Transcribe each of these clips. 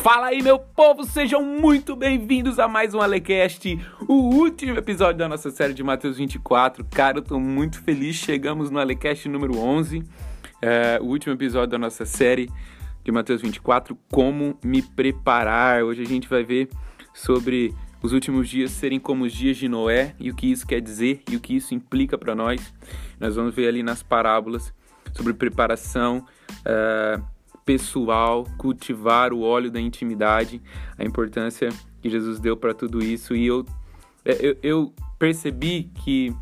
Fala aí, meu povo, sejam muito bem-vindos a mais um Alecast, o último episódio da nossa série de Mateus 24. Cara, eu tô muito feliz, chegamos no Alecast número 11, é, o último episódio da nossa série de Mateus 24, como me preparar. Hoje a gente vai ver sobre os últimos dias serem como os dias de Noé e o que isso quer dizer e o que isso implica para nós. Nós vamos ver ali nas parábolas sobre preparação. Uh, pessoal, cultivar o óleo da intimidade, a importância que Jesus deu para tudo isso. E eu, é, eu, eu, percebi que,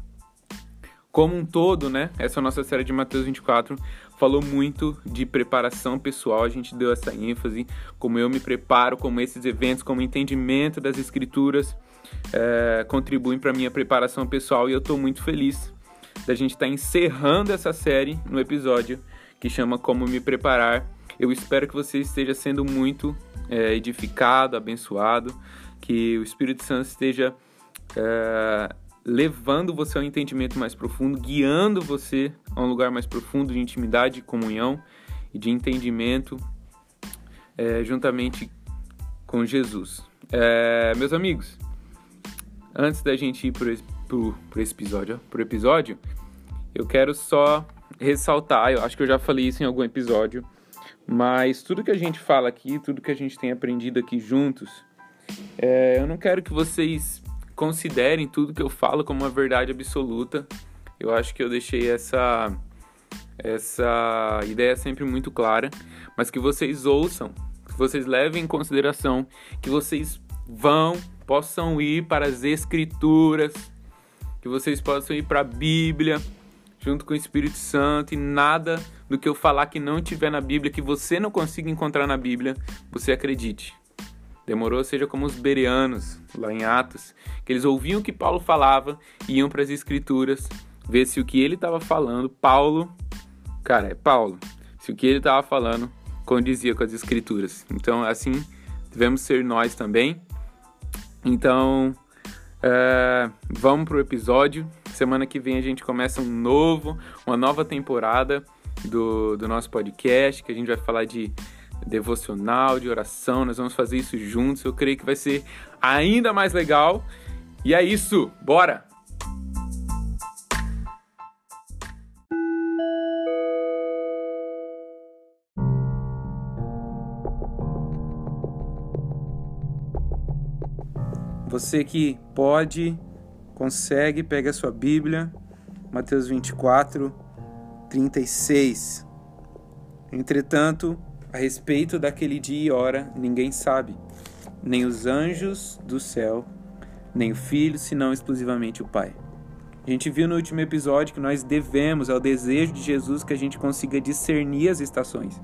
como um todo, né, essa nossa série de Mateus 24 falou muito de preparação pessoal, a gente deu essa ênfase, como eu me preparo, como esses eventos, como o entendimento das escrituras é, contribuem para minha preparação pessoal e eu estou muito feliz da gente estar tá encerrando essa série no episódio que chama Como Me Preparar eu espero que você esteja sendo muito é, edificado, abençoado, que o Espírito Santo esteja é, levando você a um entendimento mais profundo, guiando você a um lugar mais profundo de intimidade, de comunhão e de entendimento é, juntamente com Jesus. É, meus amigos, antes da gente ir para esse episódio, pro episódio, eu quero só ressaltar, eu acho que eu já falei isso em algum episódio, mas tudo que a gente fala aqui, tudo que a gente tem aprendido aqui juntos, é, eu não quero que vocês considerem tudo que eu falo como uma verdade absoluta. Eu acho que eu deixei essa essa ideia sempre muito clara, mas que vocês ouçam, que vocês levem em consideração, que vocês vão, possam ir para as escrituras, que vocês possam ir para a Bíblia, junto com o Espírito Santo e nada do que eu falar que não tiver na Bíblia, que você não consiga encontrar na Bíblia, você acredite. Demorou, seja como os bereanos, lá em Atos, que eles ouviam o que Paulo falava e iam para as Escrituras ver se o que ele estava falando, Paulo, cara, é Paulo, se o que ele estava falando condizia com as Escrituras. Então, assim, devemos ser nós também. Então, é, vamos para o episódio. Semana que vem a gente começa um novo, uma nova temporada do, do nosso podcast, que a gente vai falar de devocional, de oração. Nós vamos fazer isso juntos. Eu creio que vai ser ainda mais legal. E é isso, bora! Você que pode, consegue, pega a sua Bíblia, Mateus 24, 36. Entretanto, a respeito daquele dia e hora, ninguém sabe, nem os anjos do céu, nem o Filho, senão exclusivamente o Pai. A gente viu no último episódio que nós devemos, é o desejo de Jesus que a gente consiga discernir as estações.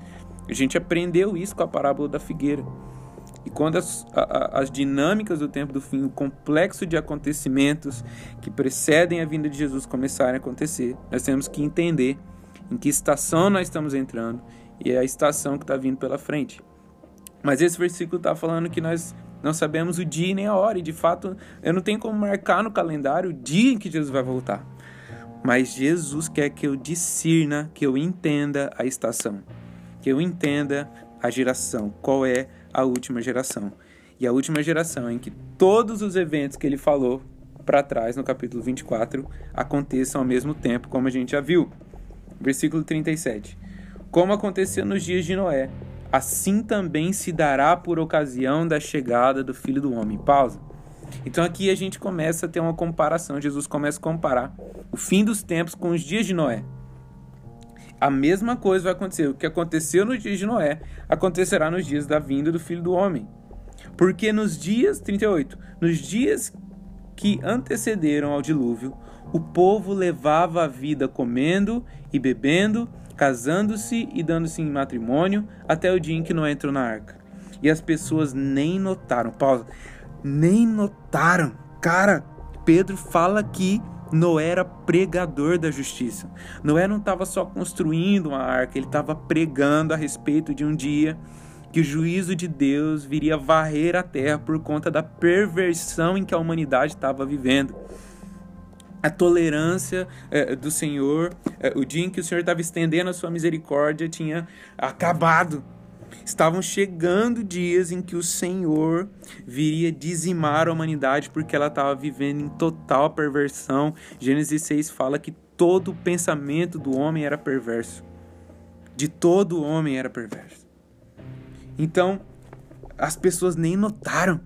A gente aprendeu isso com a parábola da figueira. Quando as, a, as dinâmicas do tempo do fim, o complexo de acontecimentos que precedem a vinda de Jesus começarem a acontecer, nós temos que entender em que estação nós estamos entrando e é a estação que está vindo pela frente. Mas esse versículo está falando que nós não sabemos o dia nem a hora, e de fato eu não tenho como marcar no calendário o dia em que Jesus vai voltar. Mas Jesus quer que eu discirna, que eu entenda a estação, que eu entenda a geração, qual é a última geração. E a última geração em que todos os eventos que ele falou para trás no capítulo 24 aconteçam ao mesmo tempo, como a gente já viu. Versículo 37. Como aconteceu nos dias de Noé, assim também se dará por ocasião da chegada do Filho do Homem. Pausa. Então aqui a gente começa a ter uma comparação. Jesus começa a comparar o fim dos tempos com os dias de Noé. A mesma coisa vai acontecer. O que aconteceu nos dias de Noé acontecerá nos dias da vinda do Filho do Homem. Porque nos dias 38, nos dias que antecederam ao dilúvio, o povo levava a vida comendo e bebendo, casando-se e dando-se em matrimônio, até o dia em que não entrou na arca. E as pessoas nem notaram. Pausa. Nem notaram. Cara, Pedro fala que Noé era pregador da justiça. Noé não estava só construindo uma arca, ele estava pregando a respeito de um dia que o juízo de Deus viria varrer a terra por conta da perversão em que a humanidade estava vivendo a tolerância é, do Senhor, é, o dia em que o Senhor estava estendendo a sua misericórdia tinha acabado. Estavam chegando dias em que o Senhor viria dizimar a humanidade porque ela estava vivendo em total perversão. Gênesis 6 fala que todo o pensamento do homem era perverso. De todo homem era perverso. Então, as pessoas nem notaram.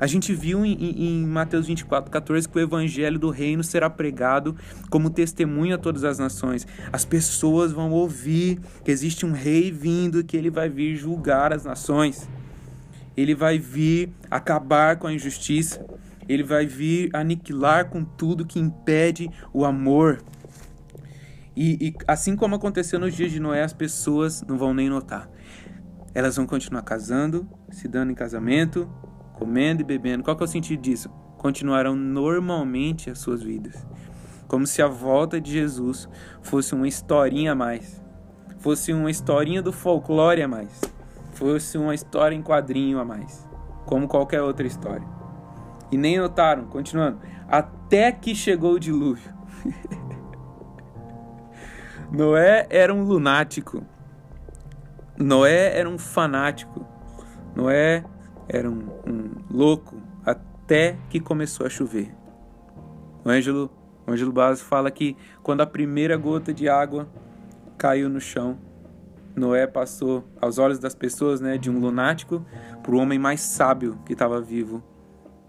A gente viu em, em, Mateus 24, 14 que o evangelho do reino será pregado como testemunho a todas as nações. As pessoas vão ouvir que existe um rei vindo, que ele vai vir julgar as nações. Ele vai vir acabar com a injustiça. Ele vai vir aniquilar com tudo que impede o amor. E, e assim como aconteceu nos dias de Noé, as pessoas não vão nem notar. Elas vão continuar casando, se dando em casamento, comendo e bebendo. Qual que é o sentido disso? Continuarão normalmente as suas vidas. Como se a volta de Jesus fosse uma historinha a mais. Fosse uma historinha do folclore a mais. Fosse uma história em quadrinho a mais. Como qualquer outra história. E nem notaram, continuando, até que chegou o dilúvio. Noé era um lunático. Noé era um fanático. Noé era um, um louco até que começou a chover. O Ângelo, o Ângelo Base fala que quando a primeira gota de água caiu no chão, Noé passou aos olhos das pessoas, né, de um lunático para o homem mais sábio que estava vivo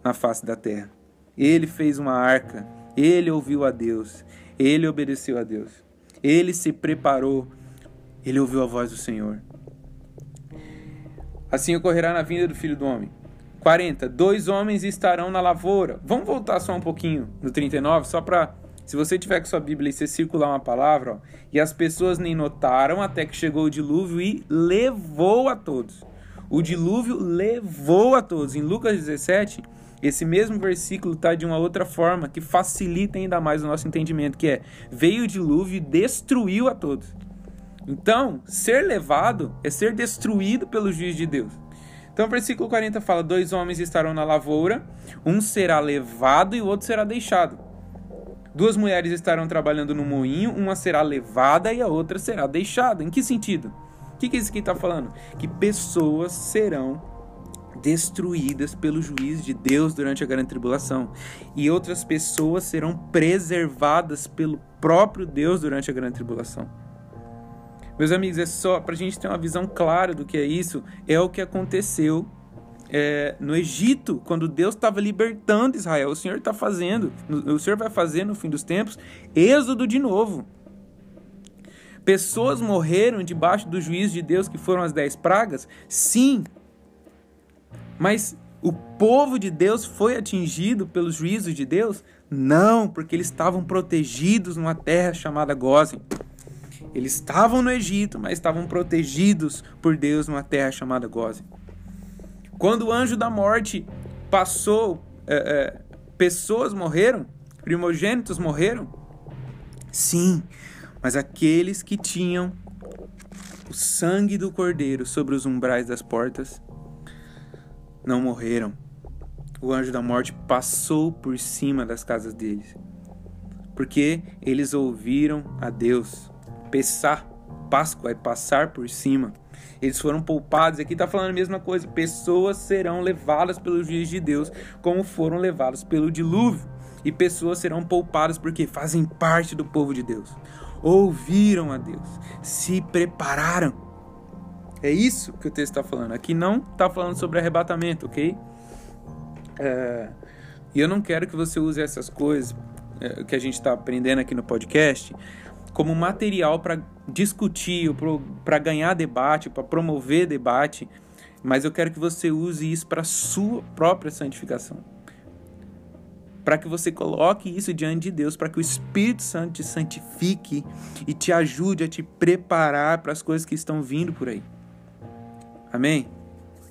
na face da terra. Ele fez uma arca, ele ouviu a Deus, ele obedeceu a Deus, ele se preparou, ele ouviu a voz do Senhor. Assim ocorrerá na vinda do Filho do Homem. 40. Dois homens estarão na lavoura. Vamos voltar só um pouquinho no 39, só para. Se você tiver com sua Bíblia e você circular uma palavra, ó, e as pessoas nem notaram até que chegou o dilúvio e levou a todos. O dilúvio levou a todos. Em Lucas 17, esse mesmo versículo está de uma outra forma que facilita ainda mais o nosso entendimento, que é veio o dilúvio e destruiu a todos. Então, ser levado é ser destruído pelo juiz de Deus. Então, o versículo 40 fala: Dois homens estarão na lavoura, um será levado e o outro será deixado. Duas mulheres estarão trabalhando no moinho, uma será levada e a outra será deixada. Em que sentido? O que, que isso aqui está falando? Que pessoas serão destruídas pelo juiz de Deus durante a grande tribulação, e outras pessoas serão preservadas pelo próprio Deus durante a grande tribulação. Meus amigos, é só para a gente ter uma visão clara do que é isso, é o que aconteceu é, no Egito, quando Deus estava libertando Israel. O Senhor está fazendo, o Senhor vai fazer no fim dos tempos, êxodo de novo. Pessoas morreram debaixo do juízo de Deus, que foram as dez pragas? Sim. Mas o povo de Deus foi atingido pelos juízos de Deus? Não, porque eles estavam protegidos numa terra chamada Gozen. Eles estavam no Egito, mas estavam protegidos por Deus numa terra chamada Gozen. Quando o anjo da morte passou, é, é, pessoas morreram, primogênitos morreram? Sim, mas aqueles que tinham o sangue do cordeiro sobre os umbrais das portas não morreram. O anjo da morte passou por cima das casas deles, porque eles ouviram a Deus. Pessar, Páscoa é passar por cima. Eles foram poupados. Aqui está falando a mesma coisa. Pessoas serão levadas pelo juiz de Deus, como foram levadas pelo dilúvio. E pessoas serão poupadas porque fazem parte do povo de Deus. Ouviram a Deus, se prepararam. É isso que o texto está falando. Aqui não está falando sobre arrebatamento, ok? É, e eu não quero que você use essas coisas é, que a gente está aprendendo aqui no podcast como material para discutir, para ganhar debate, para promover debate, mas eu quero que você use isso para sua própria santificação. Para que você coloque isso diante de Deus, para que o Espírito Santo te santifique e te ajude a te preparar para as coisas que estão vindo por aí. Amém?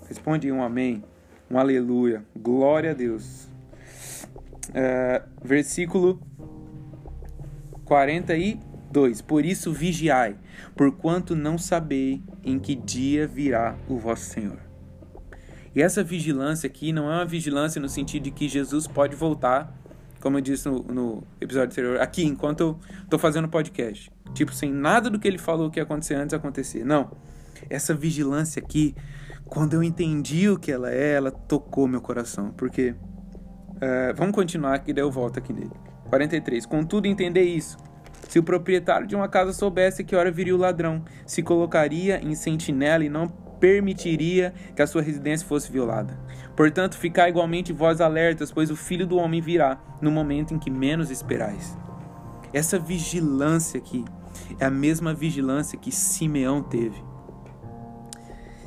Responde um amém, um aleluia, glória a Deus. Uh, versículo 40 e 2. Por isso vigiai, porquanto não sabei em que dia virá o vosso Senhor. E essa vigilância aqui não é uma vigilância no sentido de que Jesus pode voltar, como eu disse no, no episódio anterior, aqui enquanto eu estou fazendo podcast. Tipo, sem nada do que ele falou que ia acontecer antes acontecer. Não. essa vigilância aqui, quando eu entendi o que ela é, ela tocou meu coração. Porque. Uh, vamos continuar aqui, daí eu volto aqui nele. 43. Contudo, entender isso. Se o proprietário de uma casa soubesse que hora viria o ladrão, se colocaria em sentinela e não permitiria que a sua residência fosse violada. Portanto, ficai igualmente vós alertas, pois o filho do homem virá no momento em que menos esperais. Essa vigilância aqui é a mesma vigilância que Simeão teve.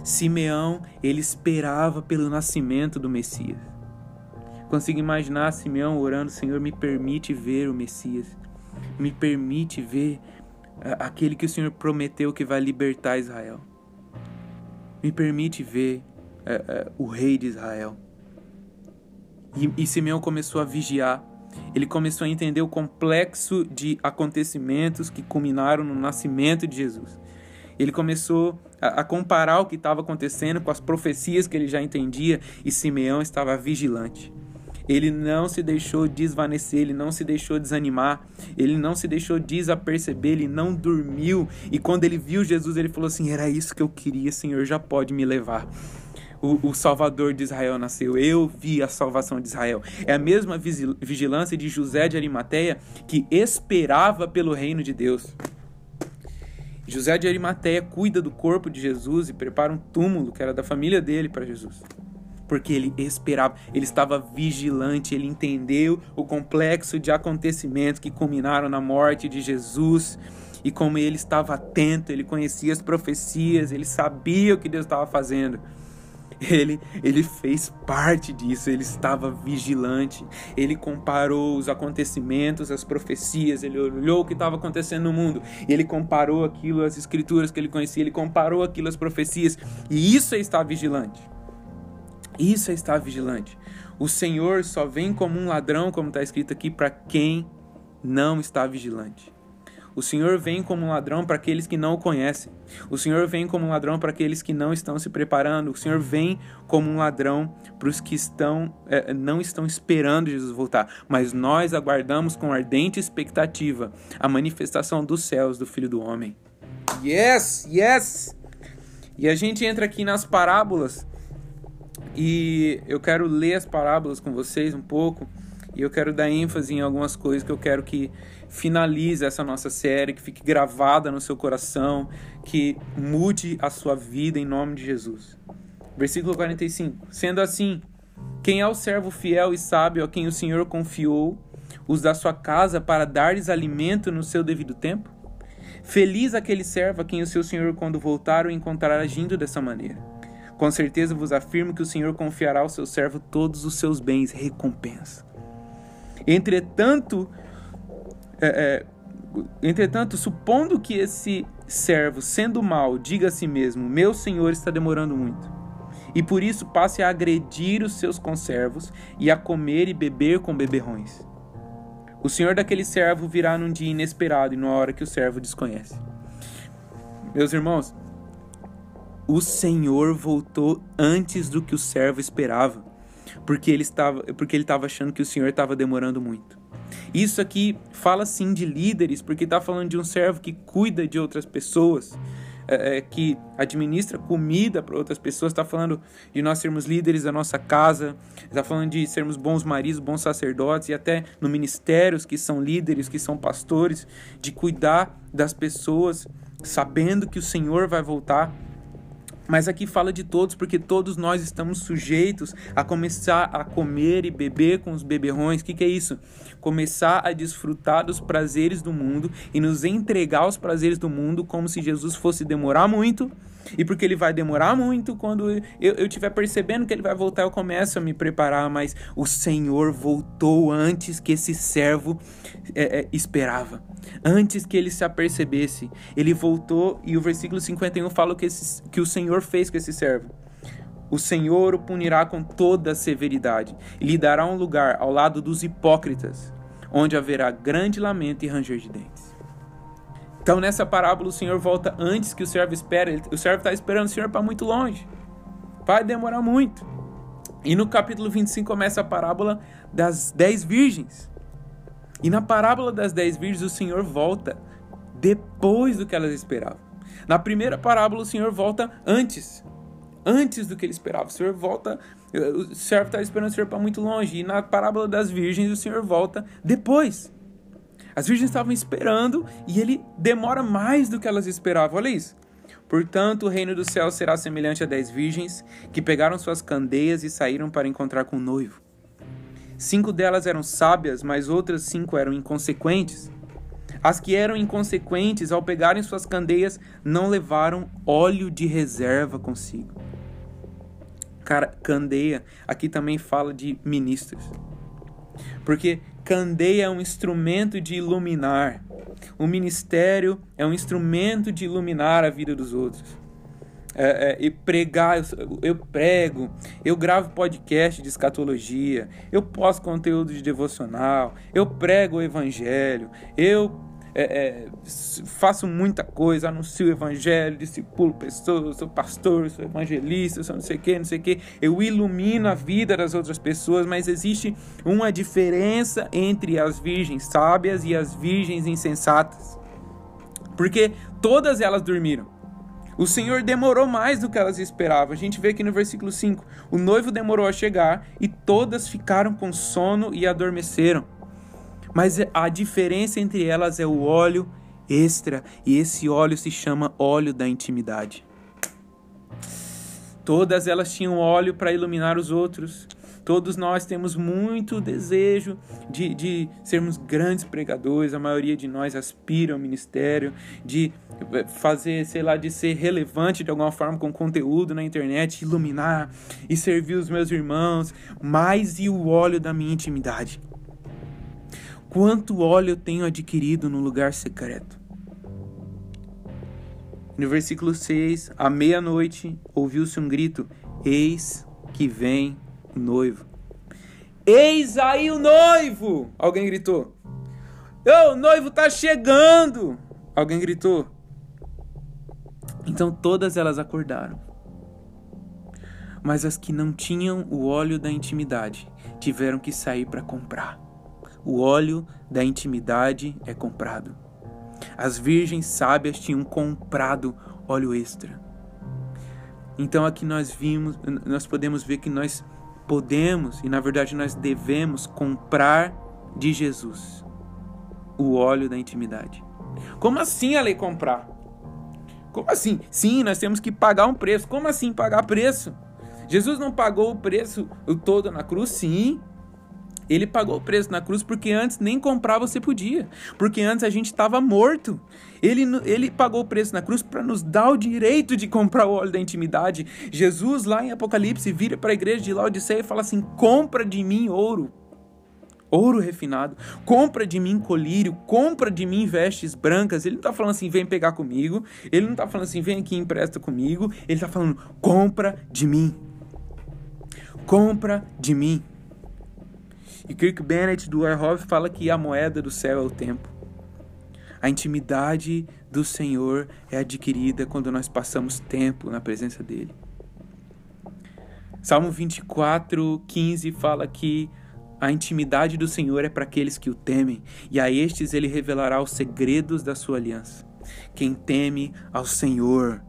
Simeão, ele esperava pelo nascimento do Messias. Consigo imaginar Simeão orando: Senhor, me permite ver o Messias, me permite ver aquele que o Senhor prometeu que vai libertar Israel, me permite ver uh, uh, o rei de Israel. E, e Simeão começou a vigiar, ele começou a entender o complexo de acontecimentos que culminaram no nascimento de Jesus. Ele começou a, a comparar o que estava acontecendo com as profecias que ele já entendia e Simeão estava vigilante. Ele não se deixou desvanecer, ele não se deixou desanimar, ele não se deixou desaperceber, ele não dormiu. E quando ele viu Jesus, ele falou assim: Era isso que eu queria, Senhor, já pode me levar o, o Salvador de Israel nasceu. Eu vi a salvação de Israel. É a mesma vigilância de José de Arimateia que esperava pelo reino de Deus. José de Arimateia cuida do corpo de Jesus e prepara um túmulo que era da família dele para Jesus. Porque ele esperava, ele estava vigilante, ele entendeu o complexo de acontecimentos que culminaram na morte de Jesus. E como ele estava atento, ele conhecia as profecias, ele sabia o que Deus estava fazendo. Ele, ele fez parte disso, ele estava vigilante, ele comparou os acontecimentos, as profecias, ele olhou o que estava acontecendo no mundo, ele comparou aquilo às escrituras que ele conhecia, ele comparou aquilo às profecias, e isso é estar vigilante. Isso é estar vigilante. O Senhor só vem como um ladrão, como está escrito aqui, para quem não está vigilante. O Senhor vem como um ladrão para aqueles que não o conhecem. O Senhor vem como um ladrão para aqueles que não estão se preparando. O Senhor vem como um ladrão para os que estão é, não estão esperando Jesus voltar. Mas nós aguardamos com ardente expectativa a manifestação dos céus do Filho do Homem. Yes, yes. E a gente entra aqui nas parábolas e eu quero ler as parábolas com vocês um pouco e eu quero dar ênfase em algumas coisas que eu quero que finalize essa nossa série, que fique gravada no seu coração, que mude a sua vida em nome de Jesus. Versículo 45. Sendo assim, quem é o servo fiel e sábio a quem o Senhor confiou os da sua casa para dar-lhes alimento no seu devido tempo? Feliz aquele servo a quem o seu Senhor, quando voltar, o encontrar agindo dessa maneira. Com certeza vos afirmo que o Senhor confiará ao seu servo todos os seus bens, recompensa. Entretanto, é, é, entretanto, supondo que esse servo, sendo mau, diga a si mesmo: Meu senhor está demorando muito, e por isso passe a agredir os seus conservos e a comer e beber com beberrões. O senhor daquele servo virá num dia inesperado e numa hora que o servo desconhece. Meus irmãos, o Senhor voltou antes do que o servo esperava, porque ele estava, porque ele estava achando que o Senhor estava demorando muito. Isso aqui fala sim de líderes, porque está falando de um servo que cuida de outras pessoas, é, é que administra comida para outras pessoas, está falando de nós sermos líderes da nossa casa, está falando de sermos bons maridos, bons sacerdotes e até no ministérios que são líderes, que são pastores, de cuidar das pessoas, sabendo que o Senhor vai voltar mas aqui fala de todos, porque todos nós estamos sujeitos a começar a comer e beber com os beberrões. O que, que é isso? Começar a desfrutar dos prazeres do mundo e nos entregar aos prazeres do mundo como se Jesus fosse demorar muito e porque ele vai demorar muito, quando eu estiver percebendo que ele vai voltar, eu começo a me preparar. Mas o Senhor voltou antes que esse servo é, é, esperava, antes que ele se apercebesse. Ele voltou e o versículo 51 fala que, esse, que o Senhor fez com esse servo. O Senhor o punirá com toda severidade e lhe dará um lugar ao lado dos hipócritas, onde haverá grande lamento e ranger de dentes. Então, nessa parábola, o Senhor volta antes que o servo espera. O servo está esperando o Senhor para muito longe. Vai demorar muito. E no capítulo 25 começa a parábola das dez virgens. E na parábola das dez virgens, o Senhor volta depois do que elas esperavam. Na primeira parábola, o Senhor volta antes. Antes do que ele esperava. O Senhor volta. O servo está esperando o Senhor para muito longe. E na parábola das virgens, o Senhor volta depois. As virgens estavam esperando e ele demora mais do que elas esperavam. Olha isso. Portanto, o reino do céu será semelhante a dez virgens que pegaram suas candeias e saíram para encontrar com o noivo. Cinco delas eram sábias, mas outras cinco eram inconsequentes. As que eram inconsequentes, ao pegarem suas candeias, não levaram óleo de reserva consigo. Cara, candeia aqui também fala de ministros. Porque candeia é um instrumento de iluminar. O ministério é um instrumento de iluminar a vida dos outros é, é, e pregar, eu, eu, prego, eu gravo podcast de escatologia, eu posto conteúdo de devocional, eu prego o evangelho, eu é, é faço muita coisa, anuncio o evangelho, discipulo pessoas, sou pastor, sou evangelista, sou não sei o que, não sei o que, eu ilumino a vida das outras pessoas, mas existe uma diferença entre as virgens sábias e as virgens insensatas. Porque todas elas dormiram. O Senhor demorou mais do que elas esperavam. A gente vê aqui no versículo 5: O noivo demorou a chegar e todas ficaram com sono e adormeceram. Mas a diferença entre elas é o óleo extra, e esse óleo se chama óleo da intimidade. Todas elas tinham óleo para iluminar os outros. Todos nós temos muito desejo de, de sermos grandes pregadores, a maioria de nós aspira ao ministério, de eh, fazer, sei lá, de ser relevante de alguma forma com conteúdo na internet, iluminar e servir os meus irmãos, mais e o óleo da minha intimidade. Quanto óleo tenho adquirido no lugar secreto? No versículo 6, à meia-noite, ouviu-se um grito: Eis que vem o noivo. Eis aí o noivo! Alguém gritou. o noivo está chegando! Alguém gritou. Então todas elas acordaram. Mas as que não tinham o óleo da intimidade tiveram que sair para comprar. O óleo da intimidade é comprado. As virgens sábias tinham comprado óleo extra. Então aqui nós vimos, nós podemos ver que nós podemos e na verdade nós devemos comprar de Jesus o óleo da intimidade. Como assim, a lei comprar? Como assim? Sim, nós temos que pagar um preço. Como assim pagar preço? Jesus não pagou o preço todo na cruz? Sim. Ele pagou o preço na cruz porque antes nem comprar você podia. Porque antes a gente estava morto. Ele, ele pagou o preço na cruz para nos dar o direito de comprar o óleo da intimidade. Jesus, lá em Apocalipse, vira para a igreja de Laodiceia e fala assim: compra de mim ouro ouro refinado, compra de mim colírio, compra de mim vestes brancas. Ele não está falando assim, vem pegar comigo. Ele não está falando assim, vem aqui empresta comigo. Ele está falando, compra de mim. Compra de mim. E Kirk Bennett do Warhoff fala que a moeda do céu é o tempo. A intimidade do Senhor é adquirida quando nós passamos tempo na presença dele. Salmo 24, 15 fala que a intimidade do Senhor é para aqueles que o temem, e a estes ele revelará os segredos da sua aliança. Quem teme ao Senhor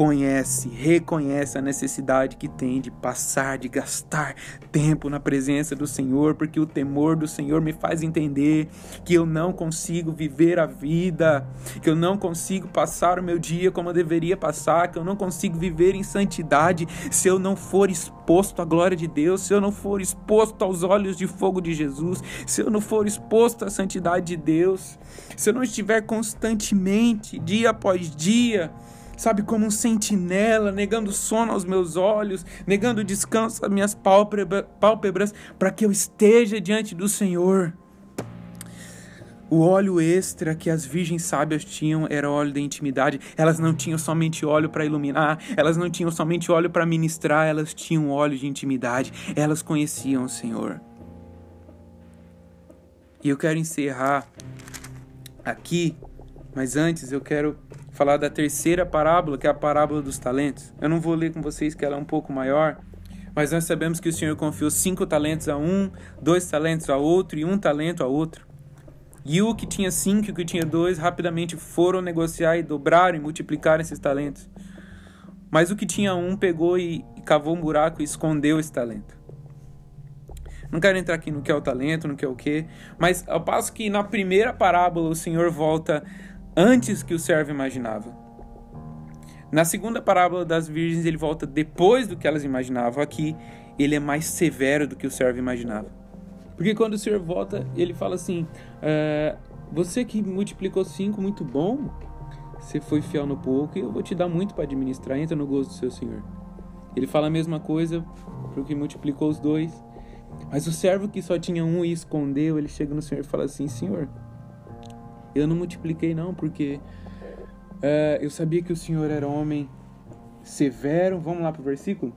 conhece, reconhece a necessidade que tem de passar, de gastar tempo na presença do Senhor, porque o temor do Senhor me faz entender que eu não consigo viver a vida, que eu não consigo passar o meu dia como eu deveria passar, que eu não consigo viver em santidade se eu não for exposto à glória de Deus, se eu não for exposto aos olhos de fogo de Jesus, se eu não for exposto à santidade de Deus, se eu não estiver constantemente, dia após dia, sabe, como um sentinela, negando sono aos meus olhos, negando descanso às minhas pálpebras, para que eu esteja diante do Senhor. O óleo extra que as virgens sábias tinham era óleo da intimidade. Elas não tinham somente óleo para iluminar, elas não tinham somente óleo para ministrar, elas tinham óleo de intimidade. Elas conheciam o Senhor. E eu quero encerrar aqui, mas antes eu quero falar da terceira parábola, que é a parábola dos talentos. Eu não vou ler com vocês, que ela é um pouco maior, mas nós sabemos que o Senhor confiou cinco talentos a um, dois talentos a outro e um talento a outro. E o que tinha cinco e o que tinha dois rapidamente foram negociar e dobraram e multiplicaram esses talentos. Mas o que tinha um pegou e, e cavou um buraco e escondeu esse talento. Não quero entrar aqui no que é o talento, no que é o que, mas ao passo que na primeira parábola o Senhor volta antes que o servo imaginava. Na segunda parábola das virgens ele volta depois do que elas imaginavam. Aqui ele é mais severo do que o servo imaginava. Porque quando o Senhor volta, ele fala assim: é, Você que multiplicou cinco, muito bom. Você foi fiel no pouco e eu vou te dar muito para administrar. Entra no gozo do seu Senhor. Ele fala a mesma coisa para o que multiplicou os dois. Mas o servo que só tinha um e escondeu, ele chega no Senhor e fala assim: Senhor, eu não multipliquei não, porque é, eu sabia que o Senhor era homem severo. Vamos lá para o versículo?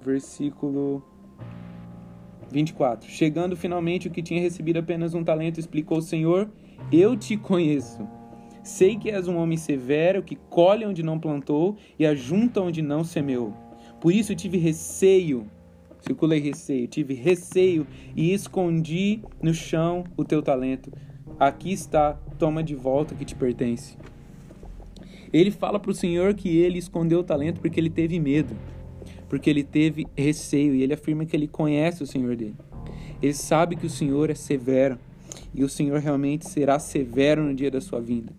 Versículo 24. Chegando finalmente o que tinha recebido apenas um talento, explicou o Senhor: Eu te conheço. Sei que és um homem severo, que colhe onde não plantou e ajunta onde não semeou. Por isso tive receio circulei receio, tive receio e escondi no chão o teu talento. Aqui está, toma de volta que te pertence. Ele fala para o Senhor que ele escondeu o talento porque ele teve medo, porque ele teve receio, e ele afirma que ele conhece o Senhor dele. Ele sabe que o Senhor é severo, e o Senhor realmente será severo no dia da sua vinda.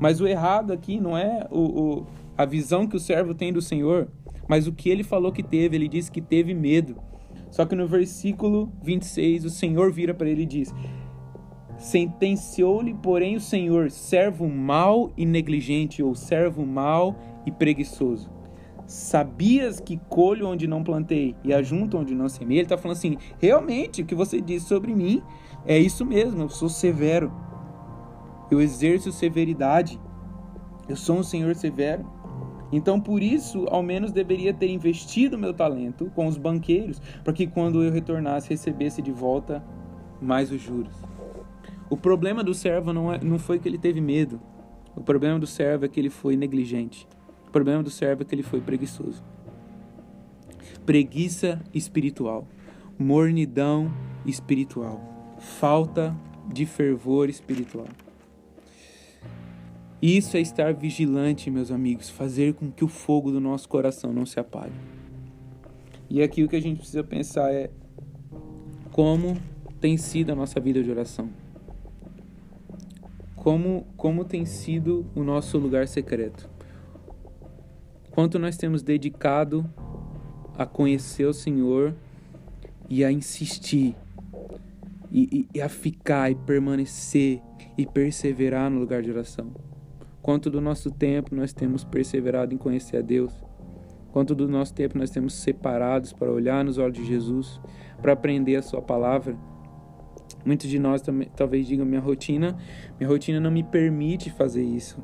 Mas o errado aqui não é o, o a visão que o servo tem do Senhor, mas o que ele falou que teve, ele disse que teve medo. Só que no versículo 26, o Senhor vira para ele e diz: Sentenciou-lhe, porém, o Senhor, servo mau e negligente, ou servo mau e preguiçoso. Sabias que colho onde não plantei e ajunto onde não semei? Ele está falando assim: realmente, o que você disse sobre mim é isso mesmo, eu sou severo. Eu exerço severidade. Eu sou um Senhor severo. Então, por isso, ao menos deveria ter investido meu talento com os banqueiros, para que quando eu retornasse, recebesse de volta mais os juros. O problema do servo não, é, não foi que ele teve medo. O problema do servo é que ele foi negligente. O problema do servo é que ele foi preguiçoso. Preguiça espiritual, mornidão espiritual, falta de fervor espiritual. Isso é estar vigilante, meus amigos, fazer com que o fogo do nosso coração não se apague. E aqui o que a gente precisa pensar é como tem sido a nossa vida de oração. Como, como tem sido o nosso lugar secreto. Quanto nós temos dedicado a conhecer o Senhor e a insistir, e, e, e a ficar e permanecer e perseverar no lugar de oração. Quanto do nosso tempo nós temos perseverado em conhecer a Deus? Quanto do nosso tempo nós temos separados para olhar nos olhos de Jesus, para aprender a Sua palavra? Muitos de nós também, talvez digam: minha rotina, minha rotina não me permite fazer isso.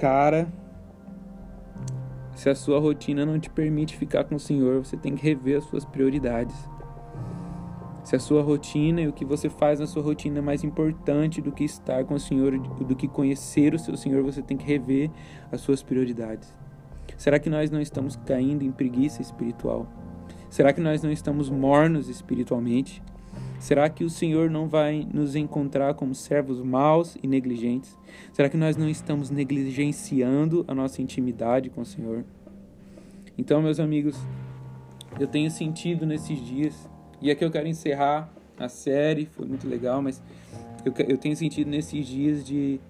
Cara, se a sua rotina não te permite ficar com o Senhor, você tem que rever as suas prioridades. Se a sua rotina e o que você faz na sua rotina é mais importante do que estar com o Senhor, do que conhecer o seu Senhor, você tem que rever as suas prioridades. Será que nós não estamos caindo em preguiça espiritual? Será que nós não estamos mornos espiritualmente? Será que o Senhor não vai nos encontrar como servos maus e negligentes? Será que nós não estamos negligenciando a nossa intimidade com o Senhor? Então, meus amigos, eu tenho sentido nesses dias e aqui eu quero encerrar a série, foi muito legal, mas eu, eu tenho sentido nesses dias de,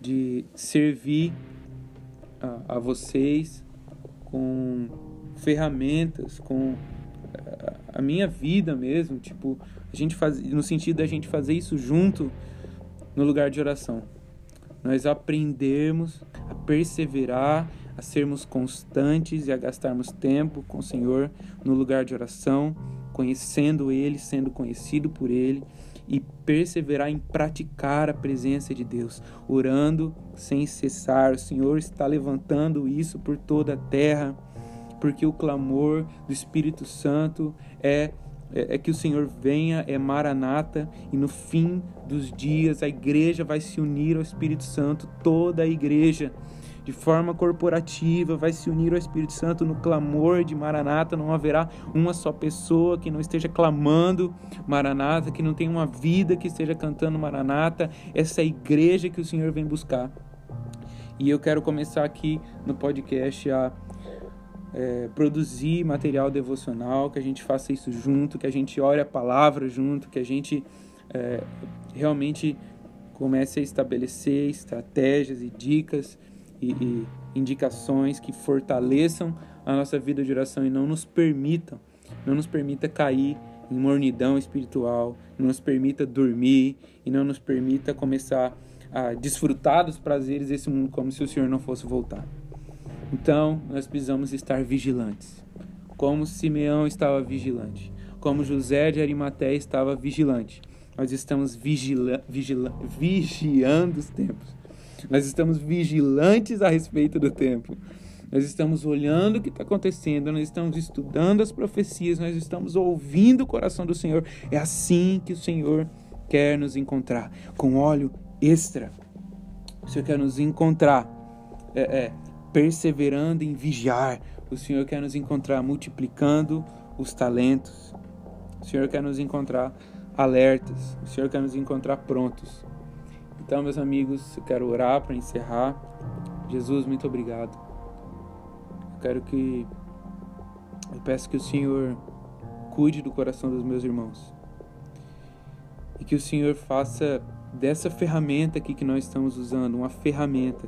de servir a, a vocês com ferramentas, com a, minha vida mesmo, tipo, a gente faz, no sentido da gente fazer isso junto no lugar de oração. Nós aprendermos a perseverar, a sermos constantes e a gastarmos tempo com o Senhor no lugar de oração conhecendo Ele, sendo conhecido por Ele e perseverar em praticar a presença de Deus, orando sem cessar. O Senhor está levantando isso por toda a terra, porque o clamor do Espírito Santo é é, é que o Senhor venha, é maranata, e no fim dos dias a igreja vai se unir ao Espírito Santo, toda a igreja de forma corporativa, vai se unir ao Espírito Santo no clamor de Maranata. Não haverá uma só pessoa que não esteja clamando Maranata, que não tenha uma vida que esteja cantando Maranata. Essa é a igreja que o Senhor vem buscar. E eu quero começar aqui no podcast a é, produzir material devocional, que a gente faça isso junto, que a gente ore a palavra junto, que a gente é, realmente comece a estabelecer estratégias e dicas e, e indicações que fortaleçam a nossa vida de oração e não nos permitam, não nos permita cair em mornidão espiritual, não nos permita dormir e não nos permita começar a desfrutar dos prazeres desse mundo como se o Senhor não fosse voltar. Então, nós precisamos estar vigilantes, como Simeão estava vigilante, como José de Arimaté estava vigilante. Nós estamos vigila, vigila, vigiando os tempos. Nós estamos vigilantes a respeito do tempo. Nós estamos olhando o que está acontecendo, nós estamos estudando as profecias, nós estamos ouvindo o coração do Senhor. É assim que o Senhor quer nos encontrar, com óleo extra. O Senhor quer nos encontrar é, é, perseverando em vigiar. O Senhor quer nos encontrar multiplicando os talentos. O Senhor quer nos encontrar alertas. O Senhor quer nos encontrar prontos. Então, meus amigos, eu quero orar para encerrar. Jesus, muito obrigado. Eu quero que. Eu peço que o Senhor cuide do coração dos meus irmãos. E que o Senhor faça dessa ferramenta aqui que nós estamos usando uma ferramenta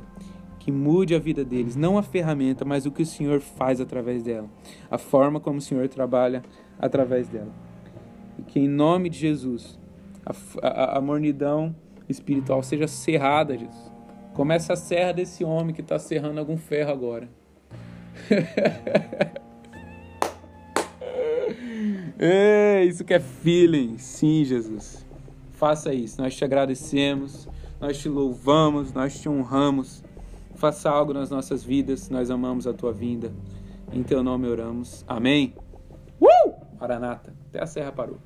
que mude a vida deles. Não a ferramenta, mas o que o Senhor faz através dela. A forma como o Senhor trabalha através dela. E que em nome de Jesus, a, a, a mornidão espiritual seja cerrada, Jesus. Começa a serra desse homem que está serrando algum ferro agora. é, isso que é feeling. Sim, Jesus. Faça isso. Nós te agradecemos, nós te louvamos, nós te honramos. Faça algo nas nossas vidas. Nós amamos a tua vinda. Em teu nome oramos. Amém. Uh! Maranata. Até a serra parou.